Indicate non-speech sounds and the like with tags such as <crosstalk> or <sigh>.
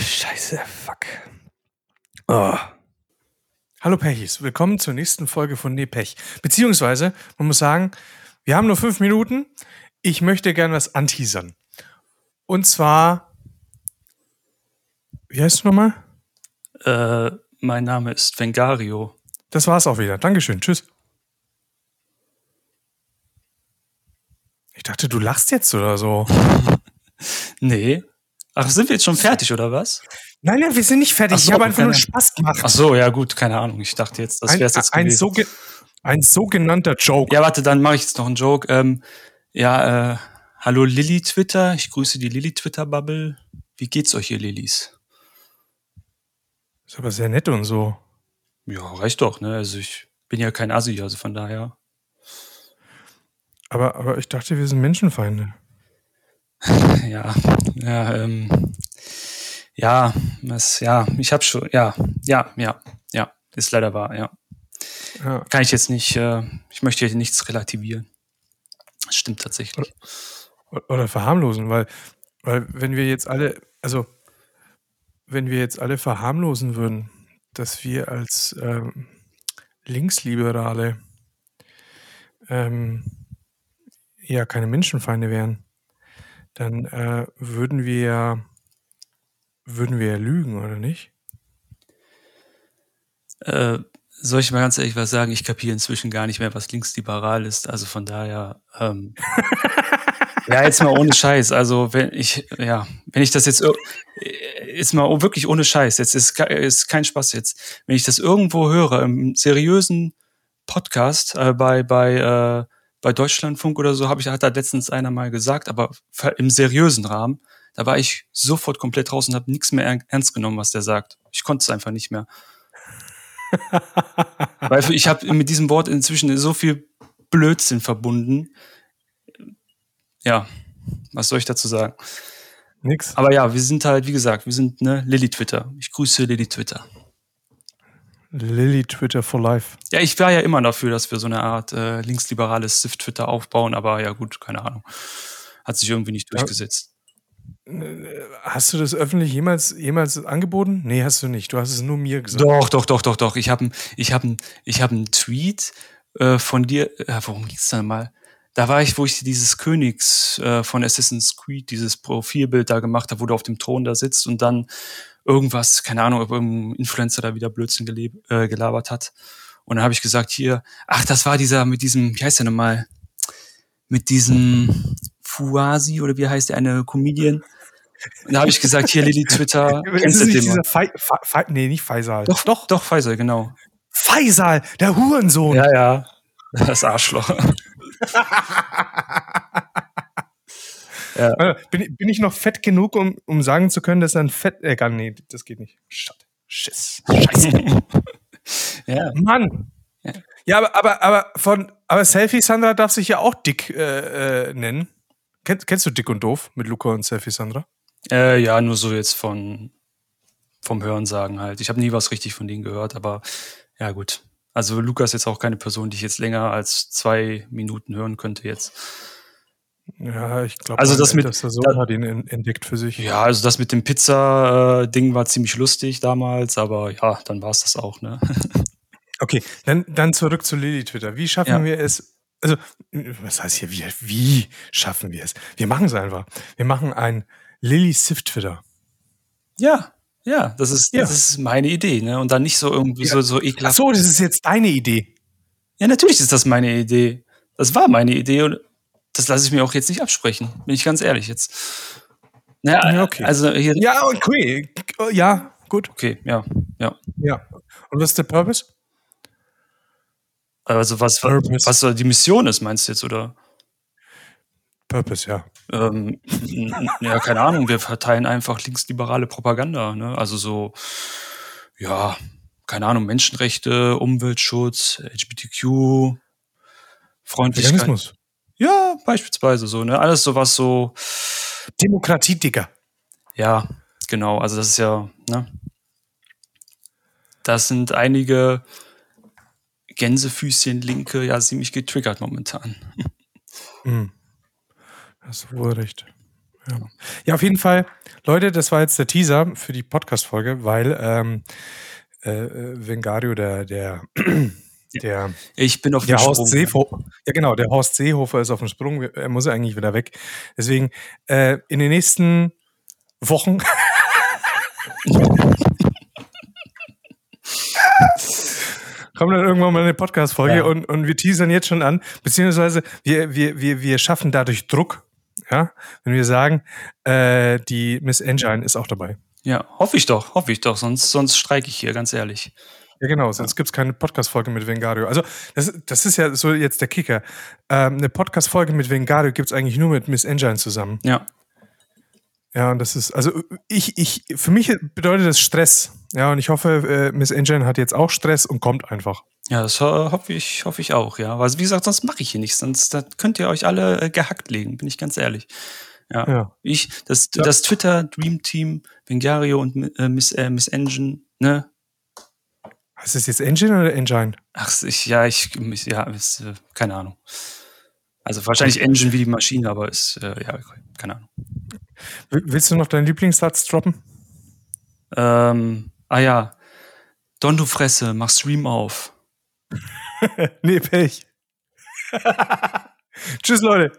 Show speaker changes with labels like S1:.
S1: Scheiße, fuck. Oh. Hallo Pechis, willkommen zur nächsten Folge von Nee Pech. Beziehungsweise, man muss sagen, wir haben nur fünf Minuten. Ich möchte gern was anteasern. Und zwar, wie heißt du nochmal?
S2: Äh, mein Name ist Vengario.
S1: Das war's auch wieder. Dankeschön. Tschüss. Ich dachte, du lachst jetzt oder so. <laughs>
S2: Nee. Ach, sind wir jetzt schon fertig, oder was?
S1: Nein, nein, wir sind nicht fertig.
S2: So,
S1: ich habe einfach nur
S2: keine-
S1: Spaß gemacht.
S2: Ach so, ja gut, keine Ahnung. Ich dachte jetzt, das wäre jetzt
S1: ein,
S2: gewesen.
S1: soge ein sogenannter Joke.
S2: Ja, warte, dann mache ich jetzt noch einen Joke. Ähm, ja, äh, hallo Lilly Twitter. Ich grüße die Lilly Twitter Bubble. Wie geht's euch, ihr Lillys?
S1: Ist aber sehr nett und so.
S2: Ja, reicht doch, ne? Also ich bin ja kein Assi, also von daher.
S1: Aber, aber ich dachte, wir sind Menschenfeinde. <sighs>
S2: Ja, ja, ähm, ja, das, ja, ich habe schon, ja, ja, ja, ja, ist leider wahr, ja.
S1: Ja.
S2: Kann ich jetzt nicht, äh, ich möchte hier nichts relativieren. Das stimmt tatsächlich.
S1: Oder verharmlosen, weil, weil wenn wir jetzt alle, also wenn wir jetzt alle verharmlosen würden, dass wir als ähm, Linksliberale ähm, ja keine Menschenfeinde wären, dann äh, würden wir ja würden wir ja lügen, oder nicht?
S2: Äh, soll ich mal ganz ehrlich was sagen? Ich kapiere inzwischen gar nicht mehr, was linksliberal ist. Also von daher, ähm, <laughs> ja, jetzt mal ohne Scheiß. Also wenn ich, ja, wenn ich das jetzt, äh, jetzt mal wirklich ohne Scheiß, jetzt ist, ist kein Spaß jetzt. Wenn ich das irgendwo höre, im seriösen Podcast, äh, bei, bei, äh, bei Deutschlandfunk oder so, habe ich, hat da letztens einer mal gesagt, aber im seriösen Rahmen, da war ich sofort komplett raus und habe nichts mehr ern- ernst genommen, was der sagt. Ich konnte es einfach nicht mehr. <laughs> Weil ich habe mit diesem Wort inzwischen so viel Blödsinn verbunden. Ja, was soll ich dazu sagen?
S1: Nix.
S2: Aber ja, wir sind halt, wie gesagt, wir sind ne Lilly Twitter. Ich grüße Lilly Twitter.
S1: Lilly Twitter for Life.
S2: Ja, ich war ja immer dafür, dass wir so eine Art äh, linksliberales Stift-Twitter aufbauen, aber ja gut, keine Ahnung. Hat sich irgendwie nicht durchgesetzt.
S1: Hast du das öffentlich jemals, jemals angeboten? Nee, hast du nicht. Du hast es nur mir gesagt.
S2: Doch, doch, doch, doch, doch. Ich habe ich hab, ich hab einen Tweet äh, von dir. Äh, worum ging's denn mal? Da war ich, wo ich dieses Königs äh, von Assassin's Creed, dieses Profilbild da gemacht habe, wo du auf dem Thron da sitzt und dann irgendwas, keine Ahnung, ob irgendein Influencer da wieder Blödsinn äh, gelabert hat. Und dann habe ich gesagt, hier, ach, das war dieser mit diesem, wie heißt der nochmal? Mit diesem Fuasi oder wie heißt der, eine Comedian? Und da habe ich gesagt, hier, Lilly Twitter, <laughs> kennst du
S1: nicht
S2: den
S1: dieser Fe Fe Fe Nee, nicht Faisal.
S2: Doch, doch, doch, Pfizer, genau.
S1: Faisal, der Hurensohn.
S2: Ja, ja. Das Arschloch. <laughs>
S1: Äh, Bin, ich- bin ich noch fett genug, um, um sagen zu können, dass er ein Fett. Äh, gar- nee, das geht nicht. Shit. Schiss. Scheiße. <laughs>
S2: ja.
S1: Mann.
S2: Ja.
S1: Ja, aber, aber, aber von. Aber Selfie Sandra darf sich ja auch Dick äh, äh, nennen. Kennst, kennst du Dick und Doof mit Luca und Selfie Sandra?
S2: Äh, ja, nur so jetzt von vom Hörensagen halt. Ich habe nie was richtig von denen gehört, aber ja gut. Also Lukas ist jetzt auch keine Person, die ich jetzt länger als zwei Minuten hören könnte jetzt.
S1: Ja, ich glaube,
S2: Also das mit-
S1: der Sohn
S2: da-
S1: hat ihn en- entdeckt für sich.
S2: Ja, also das mit dem Pizza-Ding war ziemlich lustig damals, aber ja, dann war es das auch, ne? <laughs>
S1: Okay, dann, dann zurück zu Lilly Twitter. Wie schaffen
S2: Ja.
S1: wir es? Also, was heißt hier, wie, wie schaffen wir es? Wir machen es einfach. Wir machen ein Lilly Sift Twitter.
S2: Ja, ja, das ist,
S1: Ja.
S2: das ist meine Idee, ne? Und dann nicht so irgendwie
S1: Ja.
S2: so, so
S1: Ach
S2: ekelhaft.
S1: so, das ist jetzt deine Idee.
S2: Ja, natürlich ist das meine Idee. Das war meine Idee und das lasse ich mir auch jetzt nicht absprechen. Bin ich ganz ehrlich jetzt. Naja,
S1: Ja, okay.
S2: also hier.
S1: Ja, okay. Ja, gut.
S2: Okay, ja, ja.
S1: Ja. Und was ist der Purpose?
S2: Also was,
S1: Purpose.
S2: was die Mission ist, meinst du jetzt, oder?
S1: Purpose, ja.
S2: Ähm, ja, keine Ahnung, wir verteilen einfach linksliberale Propaganda, ne? Also so, ja, keine Ahnung, Menschenrechte, Umweltschutz, LGBTQ, Freundlichkeit.
S1: Veganismus.
S2: Ja, beispielsweise so, ne? Alles so was so,
S1: Demokratie, Digga.
S2: ja, genau, also das ist ja, ne? Das sind einige Gänsefüßchen Linke ja ziemlich getriggert momentan.
S1: Hm. Hast du wohl recht. Ja. Ja, auf jeden Fall. Leute, das war jetzt der Teaser für die Podcast-Folge, weil ähm, äh, äh Vengario, der, der, <clears throat> der,
S2: Ich bin auf
S1: der
S2: dem
S1: Horst
S2: Sprung.
S1: Seehofer, ja genau, der Horst Seehofer ist auf dem Sprung, er muss eigentlich wieder weg. Deswegen äh, in den nächsten Wochen <laughs> kommt dann irgendwann mal eine Podcast-Folge
S2: Ja.
S1: und, und wir teasern jetzt schon an, beziehungsweise wir, wir, wir, wir schaffen dadurch Druck, ja, wenn wir sagen, äh, die Miss Engine ist auch dabei.
S2: Ja, hoffe ich doch, hoffe ich doch, sonst, sonst streike ich hier, ganz ehrlich.
S1: Ja, genau, sonst gibt's keine Podcast-Folge mit Vengario. Also, das, das ist ja so jetzt der Kicker. Ähm, eine Podcast-Folge mit Vengario gibt's eigentlich nur mit Miss Engine zusammen.
S2: Ja,
S1: Ja, und das ist, also ich, ich, für mich bedeutet das Stress. Ja, und ich hoffe, äh, Miss Engine hat jetzt auch Stress und kommt einfach.
S2: ja, das ho hoffe ich, hoffe ich auch, ja. Also wie gesagt, sonst mache ich hier nichts, sonst da könnt ihr euch alle äh, gehackt legen, bin ich ganz ehrlich. Ja.
S1: Ja.
S2: Ich, das,
S1: Ja.
S2: das Twitter Dream Team, Vengario und äh, Miss, äh, Miss Engine, ne?
S1: Ist das jetzt Engine oder Engine?
S2: Ach, ich, ja, ich, ja, ist, äh, keine Ahnung. Also wahrscheinlich Engine wie die Maschine, aber ist, äh, ja, keine Ahnung.
S1: Will- Willst du noch deinen Lieblingssatz droppen?
S2: Ähm, ah ja, Don du Fresse, mach Stream auf. <laughs>
S1: nee, Pech. <laughs> Tschüss, Leute.